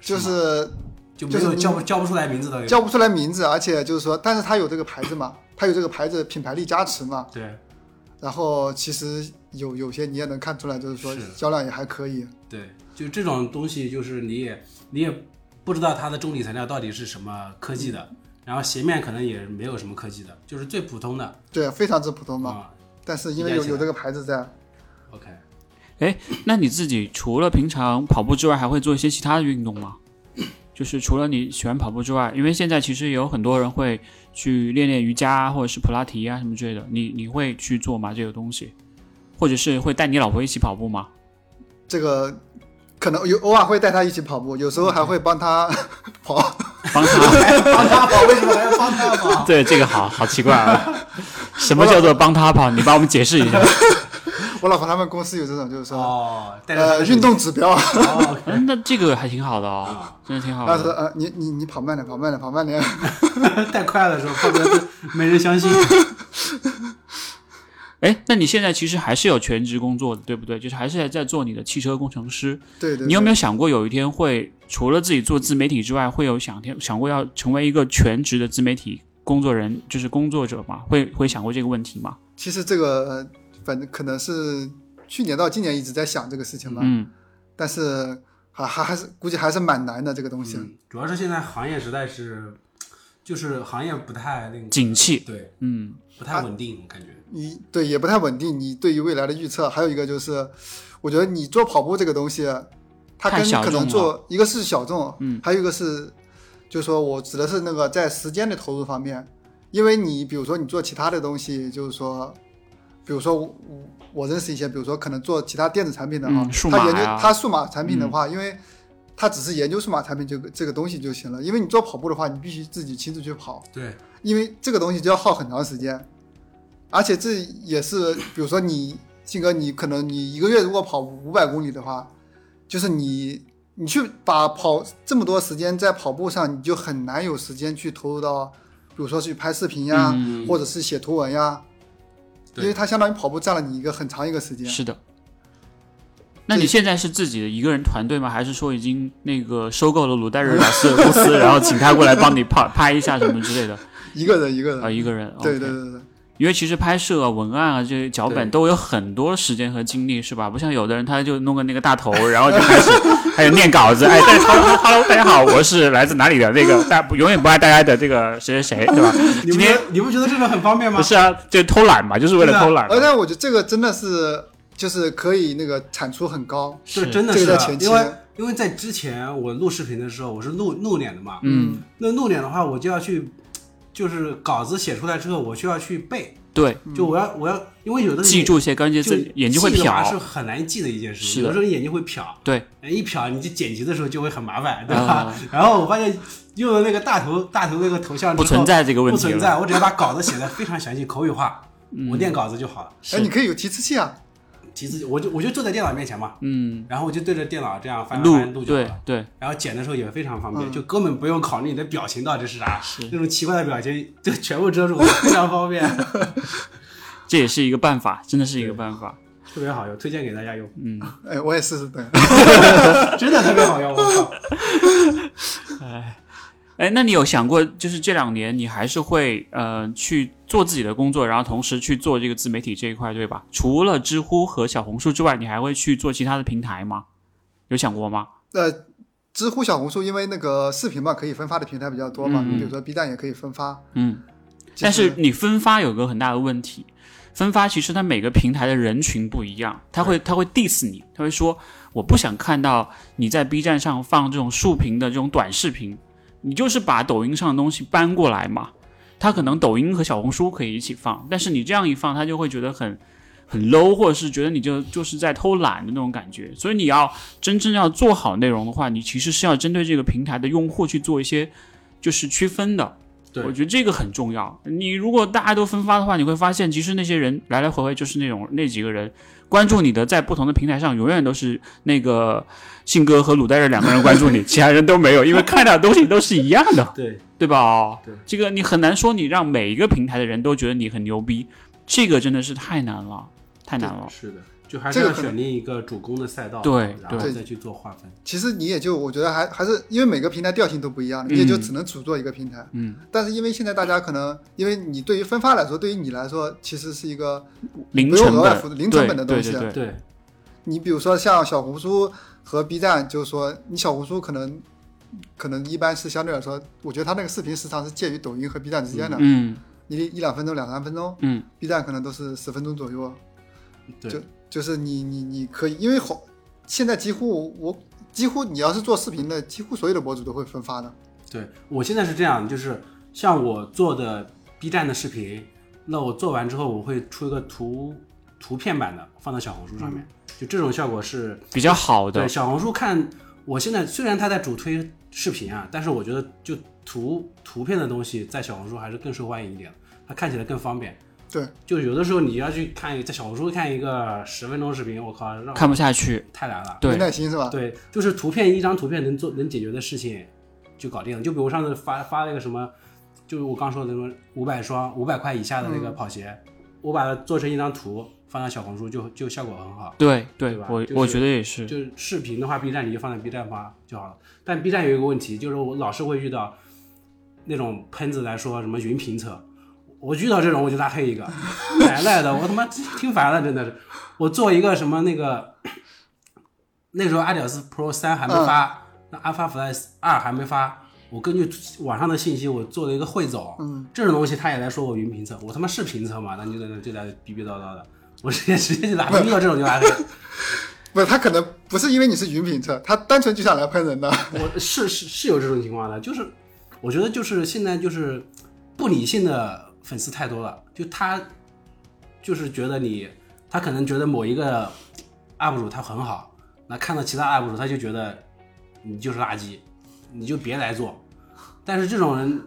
就是就没有就是叫不叫不出来名字的，叫不出来名字，而且就是说，但是它有这个牌子嘛，它有这个牌子品牌力加持嘛，对。然后其实有有些你也能看出来，就是说销量也还可以。对，就这种东西，就是你也你也不知道它的中底材料到底是什么科技的，然后鞋面可能也没有什么科技的，就是最普通的对，非常之普通嘛。啊。但是因为有有这个牌子在，OK，那你自己除了平常跑步之外，还会做一些其他的运动吗？就是除了你喜欢跑步之外，因为现在其实有很多人会去练练瑜伽啊或者是普拉提啊什么之类的，你你会去做吗？这个东西，或者是会带你老婆一起跑步吗？这个可能有偶尔会带他一起跑步，有时候还会帮他跑。帮他？帮他跑，为什么还要帮他跑？对，这个好好奇怪啊！什么叫做帮他跑？你帮我们解释一下。我老婆他们公司有这种，就是说、呃运动指标，哦嗯，那这个还挺好的哦啊，真的挺好但是的。呃你你你跑慢点，跑慢点，跑慢点。太快了的时候，后面都没人相信。哎，那你现在其实还是有全职工作的，对不对？就是还是在做你的汽车工程师。对对你有没有？有想过有一天会除了自己做自媒体之外，会有想天想过要成为一个全职的自媒体工作人，就是工作者吗？会会想过这个问题吗？其实这个呃反正可能是去年到今年一直在想这个事情吧，嗯，但是还还还是估计还是蛮难的这个东西。嗯，主要是现在行业实在是，就是行业不太那个景气，对，嗯。不太稳定，我感觉。你对也不太稳定，你对于未来的预测，还有一个就是，我觉得你做跑步这个东西，它跟可能做一个是小众，嗯，还有一个是，就是说我指的是那个在时间的投入方面，因为你比如说你做其他的东西，就是说，比如说我我认识一些，比如说可能做其他电子产品的哈嗯，数码他研究呀。他数码产品的话，因为他只是研究数码产品这个这个东西就行了。因为你做跑步的话，你必须自己亲自去跑，对，因为这个东西就要耗很长时间，而且这也是，比如说你信哥，你可能你一个月如果跑五百公里的话，就是你你去把跑这么多时间在跑步上，你就很难有时间去投入到，比如说去拍视频呀，嗯或者是写图文呀，因为它相当于跑步占了你一个很长一个时间。是的。那你现在是自己的一个人团队吗？还是说已经那个收购了鲁代日老师的公司，然后请他过来帮你拍拍一下什么之类的？一个人一个人，啊，一个人。对对对对，因为其实拍摄啊、文案啊这些脚本都有很多时间和精力，是吧？不像有的人他就弄个那个大头，然后就开始还有念稿子，哎，大家 hello hello，大家好，我是来自哪里的那个大永远不爱大家的这个谁谁谁，对吧？你不觉今天得你不觉得这种很方便吗不？是啊，就偷懒嘛，就是为了偷懒嘛。而且我觉得这个真的是就是可以那个产出很高，是。真的是的，个在前期因为因为在之前我录视频的时候，我是露露脸的嘛，嗯，那露脸的话，我就要去，就是稿子写出来之后，我需要去背，对，就我要我要，因为有的记住一些关键就字，眼睛会瞟。是。很难记的一件事情，有的。时候你眼睛会瞟，对，哎一瞟你就剪辑的时候就会很麻烦，对吧？啊。然后我发现用了那个大头大头那个头像之后不存在这个问题。不存在，我只要把稿子写的非常详细，口语化，我念稿子就好了。哎，你可以有提词器啊，其次，我就我就坐在电脑面前嘛，嗯，然后我就对着电脑这样翻录翻录就好对了。对，然后剪的时候也非常方便，嗯就根本不用考虑你的表情到底是啥，那种奇怪的表情就全部遮住，非常方便，这也是一个办法，真的是一个办法。特别好用，推荐给大家用，嗯，哎，我也试试等。真的特别好用，我靠！哎，那你有想过，就是这两年你还是会呃去做自己的工作，然后同时去做这个自媒体这一块，对吧？除了知乎和小红书之外，你还会去做其他的平台吗？有想过吗？呃，知乎、小红书，因为那个视频嘛，可以分发的平台比较多嘛，嗯你比如说 B 站也可以分发。嗯，但是你分发有个很大的问题，分发其实它每个平台的人群不一样，他会他会 diss 你，他会说我不想看到你在 B 站上放这种竖屏的这种短视频，你就是把抖音上的东西搬过来嘛。他可能抖音和小红书可以一起放，但是你这样一放，他就会觉得很很 low，或者是觉得你就就是在偷懒的那种感觉。所以你要真正要做好内容的话，你其实是要针对这个平台的用户去做一些就是区分的。对我觉得这个很重要。你如果大家都分发的话，你会发现，其实那些人来来回回就是那种那几个人关注你的，在不同的平台上永远都是那个信哥和鲁代日两个人关注你，其他人都没有，因为看到的东西都是一样的，对，对吧？这个你很难说你让每一个平台的人都觉得你很牛逼，这个真的是太难了，太难了。是的，就还是要选定一个主攻的赛道，对对然后再去做划分。其实你也就我觉得还还是因为每个平台调性都不一样，嗯你也就只能主做一个平台。嗯，但是因为现在大家可能，因为你对于分发来说，对于你来说其实是一个零不用成本额外付零成本的东西对对对。对，你比如说像小红书和 B 站，就是说你小红书可能可能一般是相对来说，我觉得它那个视频时长是介于抖音和 B 站之间的，嗯一一两分钟、两三分钟嗯，，B 站可能都是十分钟左右。对就就是你你你可以，因为好现在几乎我几乎你要是做视频的，几乎所有的博主都会分发的。对我现在是这样，就是像我做的 B 站的视频，那我做完之后，我会出一个图图片版的放到小红书上面，就这种效果是比较好的对。小红书看，我现在虽然它在主推视频啊，但是我觉得就图图片的东西在小红书还是更受欢迎一点，它看起来更方便。对，就有的时候你要去看一在小红书看一个十分钟视频，我靠，让我看不下去，太难了。对没耐心是吧？对，就是图片一张图片能做能解决的事情就搞定了。就比如上次发发那个什么，就是我刚说的什么五百双五百块以下的那个跑鞋，我把它做成一张图放到小红书就就效果很好。对对对吧，就是我我觉得也是。就是视频的话，B 站你就放在 B 站发就好了。但 B 站有一个问题，就是我老是会遇到那种喷子来说什么云评测，我遇到这种我就拉黑一个，奶奶的，我他妈听烦了，真的是。我做一个什么那个，那时候阿屌丝 Pro 三还没发，那 Alpha Fly 二还没发，我根据网上的信息，我做了一个汇总，嗯，这种东西他也来说我云评测，我他妈是评测嘛？那你就在那就在逼逼叨叨的，我直接直接就拉黑，遇到这种就拉黑。不是他可能不是因为你是云评测，他单纯就想来喷人的。我是是是有这种情况的，就是我觉得就是现在就是不理性的粉丝太多了，就他就是觉得你，他可能觉得某一个 UP 主他很好，那看到其他 UP 主他就觉得你就是垃圾，你就别来做。但是这种人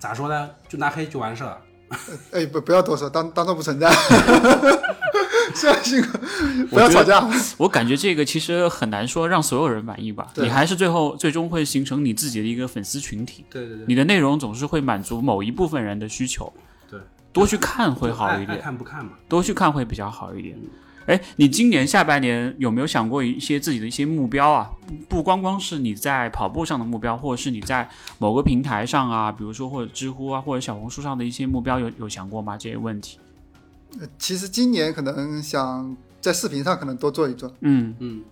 咋说呢？就拉黑就完事了。哎，不不要多说，当当做不存在。虽然性格，不要吵架。我感觉这个其实很难说让所有人满意吧，你还是最后最终会形成你自己的一个粉丝群体，对对对，你的内容总是会满足某一部分人的需求，对，多去看会好一点，看不看嘛？多去看会比较好一点。哎，你今年下半年有没有想过一些自己的一些目标啊？不不光光是你在跑步上的目标，或者是你在某个平台上啊，比如说或者知乎啊，或者小红书上的一些目标，有有想过吗？这些问题？其实今年可能想在视频上可能多做一做。嗯，嗯，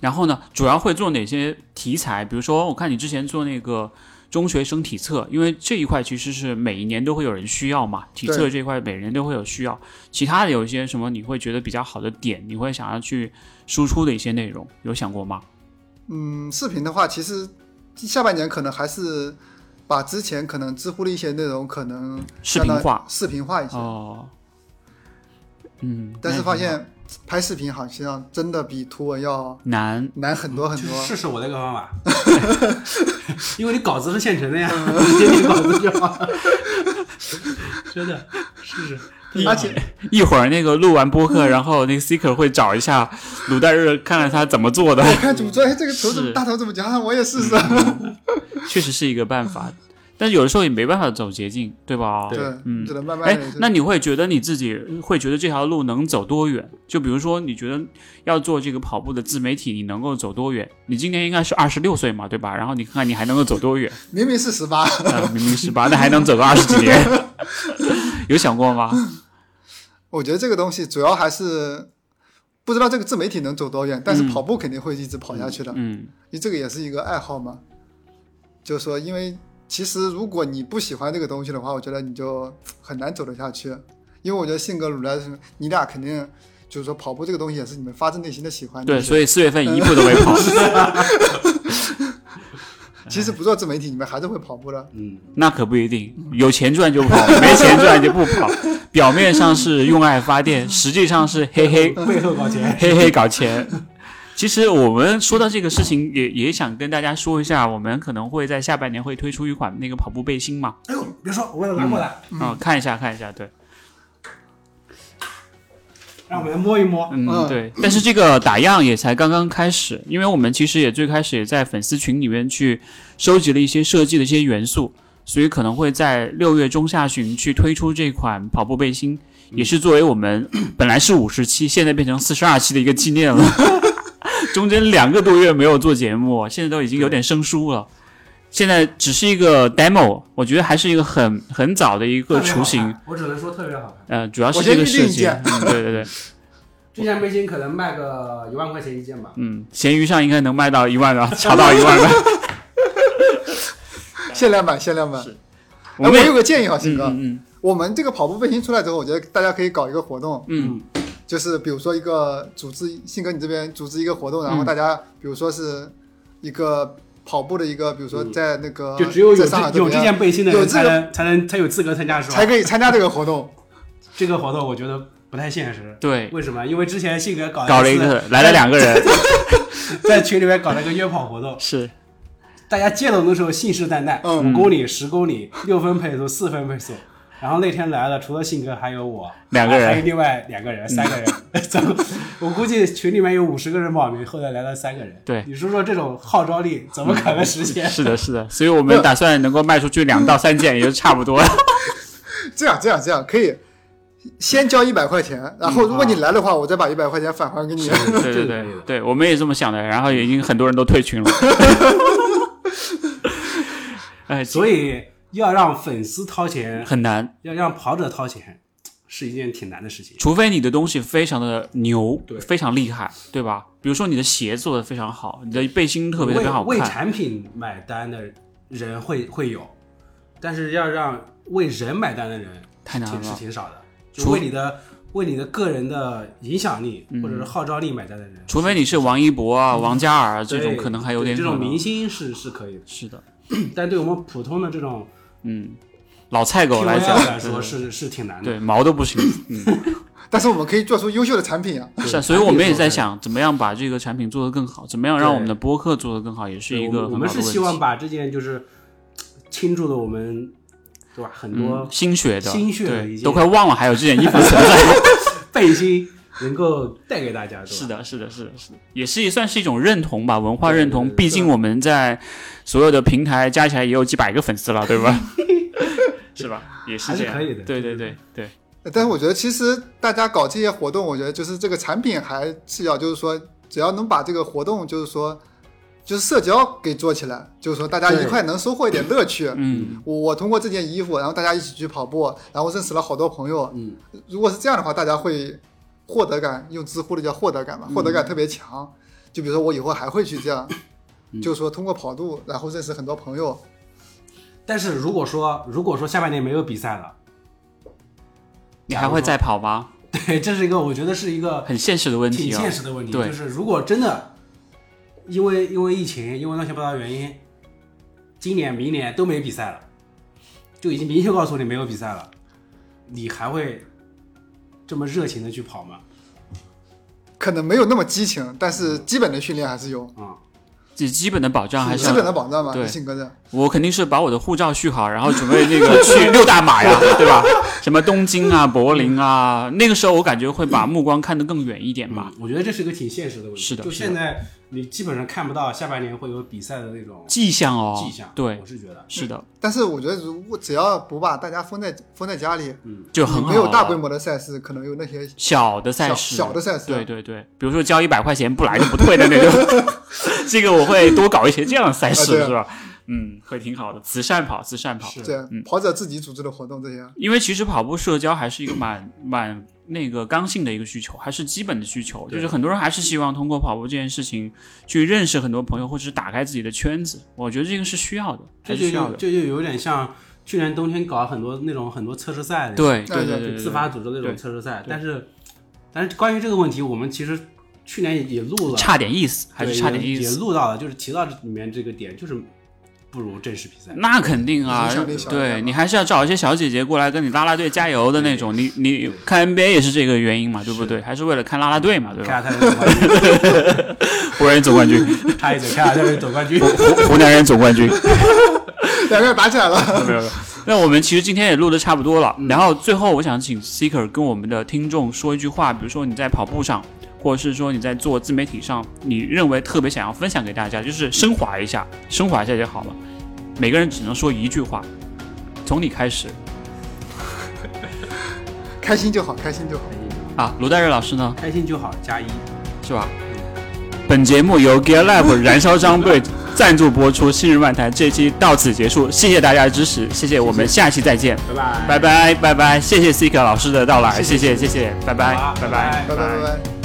然后呢，主要会做哪些题材？比如说，我看你之前做那个中学生体测，因为这一块其实是每一年都会有人需要嘛，体测这一块每年都会有需要。其他的有一些什么你会觉得比较好的点，你会想要去输出的一些内容，有想过吗？嗯，视频的话，其实下半年可能还是把之前可能知乎的一些内容可能视频化视频化一些。哦，嗯，但是发现拍视频好像真的比图文要难，难很多很去多。试试我那个方法，因为你稿子是现成的呀，你写你稿子就好 了。真的试试，而且一会儿那个录完播客，然后那个 Seeker 会找一下鲁代日，看看他怎么做的，我看主播，哎，这个头怎么大头怎么夹？我也试试。确实是一个办法。但是有的时候也没办法走捷径，对吧？对，嗯只能慢慢哎。，那你会觉得你自己会觉得这条路能走多远？就比如说，你觉得要做这个跑步的自媒体，你能够走多远？你今年应该是二十六岁嘛，对吧？然后你看看你还能够走多远？明明是十八，啊，明明十八，那还能走个二十几年？有想过吗？我觉得这个东西主要还是不知道这个自媒体能走多远，但是嗯跑步肯定会一直跑下去的，因嗯为这个也是一个爱好嘛。就是说，因为其实如果你不喜欢这个东西的话，我觉得你就 很难走得下去。因为我觉得性格鲁来，你俩肯定就是说跑步这个东西也是你们发自内心的喜欢。对，所以四月份一步都没跑，其实不做自媒体，你们还是会跑步的。嗯，那可不一定。有钱赚就跑，没钱赚就不跑。表面上是用爱发电，实际上是嘿嘿背后搞钱。嘿嘿搞钱。其实我们说到这个事情，也也想跟大家说一下，我们可能会在下半年会推出一款那个跑步背心嘛，哎呦，别说，我给它拿过来，嗯、看一下看一下，对，让我们来摸一摸。嗯嗯对。但是这个打样也才刚刚开始，因为我们其实也最开始也在粉丝群里面去收集了一些设计的一些元素，所以可能会在六月中下旬去推出这款跑步背心，也是作为我们本来是五十期，现在变成四十二期的一个纪念了。中间两个多月没有做节目，现在都已经有点生疏了。现在只是一个 demo，我觉得还是一个很很早的一个雏形。我只能说特别好看。呃，主要是这个设计，嗯，对对对，这件背心可能卖个一万块钱一件吧。嗯，闲鱼上应该能卖到一万的，炒到一万的。限量版，限量版。我们也哎我有个建议哈，鑫哥，嗯嗯嗯我们这个跑步背心出来之后，我觉得大家可以搞一个活动，嗯就是比如说一个组织，信哥你这边组织一个活动，然后嗯大家比如说是一个跑步的一个，比如说在那个、就只有有这有这件背心的人才能才能才有资格参加，是吧才？可以参加这个活动。嗯这个活动我觉得不太现实。对，为什么？因为之前信哥搞搞了一次个来了两个人，在群里面搞了一个约跑活动，是大家接龙的时候信誓旦旦，嗯五公里、十公里、六分配速、四分配速。然后那天来了，除了信哥还有我两个人还有另外两个人，三个人。我估计群里面有五十个人报名，后来来了三个人。对你说说这种号召力怎么可能实现？是的，是的，所以我们打算能够卖出去两到三件，也就差不多了。这样这样这样可以。先交一百块钱，然后如果你来的话，我再把一百块钱返还给你。对对对对，我们也这么想的，然后已经很多人都退群了。哎，所以要让粉丝掏钱，很难，要让跑者掏钱，是一件挺难的事情。除非你的东西非常的牛，对。非常厉害，对吧？比如说你的鞋做的非常好，你的背心特别特别好为为，产品买单的人会会有，但是要让为人买单的人太难了。是挺少的，就除为你的为你的个人的影响力嗯。或者是号召力买单的人，除非你是王一博啊、王嘉尔啊这种，可能还有点这种明星是是可以的，是的，但对我们普通的这种嗯，老菜狗来讲来说是是挺难的。对毛都不行，嗯，但是我们可以做出优秀的产品啊。是啊，所以我们也在想，怎么样把这个产品做得更好，怎么样让我们的播客做得更好，也是一个我们我很好的问题。们是希望把这件就是倾注了我们对吧很多嗯、心血的，心血对，都快忘了还有这件衣服存在。背心能够带给大家，对吧？是的，是的，是的，是的，也是算是一种认同吧，文化认同。对对对毕竟我们在所有的平台加起来也有几百个粉丝了，对吧？是吧？也是这样，还是可以的对对对对，但是我觉得，其实大家搞这些活动，我觉得就是这个产品还是要，就是说，只要能把这个活动，就是说，就是社交给做起来，就是说大家一块能收获一点乐趣。嗯，我我通过这件衣服，然后大家一起去跑步，然后认识了好多朋友。嗯，如果是这样的话，大家会获得感，用知乎的叫获得感嘛，获得感特别强。就比如说我以后还会去这样，就是说通过跑步，然后认识很多朋友。但是如果说如果说下半年没有比赛了，你还会再跑吗？对，这是一个我觉得是一个很现实的问挺题挺、现实的问题，就是如果真的因为因为疫情，因为乱七八糟原因，今年明年都没比赛了，就已经明确告诉你没有比赛了，你还会这么热情的去跑吗？可能没有那么激情，但是基本的训练还是有，啊、这基本的保障还是基本。的保障嘛。对你性格的，我肯定是把我的护照续好，然后准备那个去六大马呀，对吧？什么东京啊、柏林啊，那个时候我感觉会把目光看得更远一点吧。嗯，我觉得这是一个挺现实的问题。是的就现在你基本上看不到下半年会有比赛的那种迹象哦，迹象。对，我是觉得，是的，但是我觉得，如果只要不把大家封在封在家里，嗯就很好。没有大规模的赛事，可能有那些小的赛事，小的赛事，对对对，比如说交一百块钱不来就不退的那种，这个我会多搞一些这样的赛事，是吧？嗯，会挺好的，慈善跑，慈善跑。是对跑者自己组织的活动这些，因为其实跑步社交还是一个蛮蛮那个刚性的一个需求，还是基本的需求，就是很多人还是希望通过跑步这件事情去认识很多朋友，或者是打开自己的圈子。我觉得这个是需要的，这就是需要的。有这就有点像去年冬天搞很多那种很多测试赛的，对对对对对对，自发组织那种测试赛。但是，但是关于这个问题，我们其实去年也也录了，差点意思，还是差点意思。也录到了，就是提到里面这个点，就是不如正式比赛。那肯定啊对你还是要找一些小姐姐过来跟你拉拉队加油的那种。你你看 NBA 也是这个原因嘛，对不对？还是为了看拉拉队嘛，对吧？看下他人总冠军，湖人总冠军，差一点看湖人总冠军。湖湖南人总冠军。两个人打起来了。没有没有。那我们其实今天也录的差不多了，然后最后我想请 Seeker 跟我们的听众说一句话，比如说你在跑步上，或者是说你在做自媒体上，你认为特别想要分享给大家，就是升华一下，升华一下就好了。每个人只能说一句话，从你开始 开心就好，开心就好。啊。卢代瑞老师呢，开心就好，加一。是吧？本节目由 Gear Lab 燃烧装备赞助播出，新日漫谈这期到此结束，谢谢大家的支持，谢谢，我们下期再见，拜拜，拜拜拜拜，谢谢 Seeker 老师的到来，谢谢谢谢谢谢，拜拜拜拜拜拜拜拜。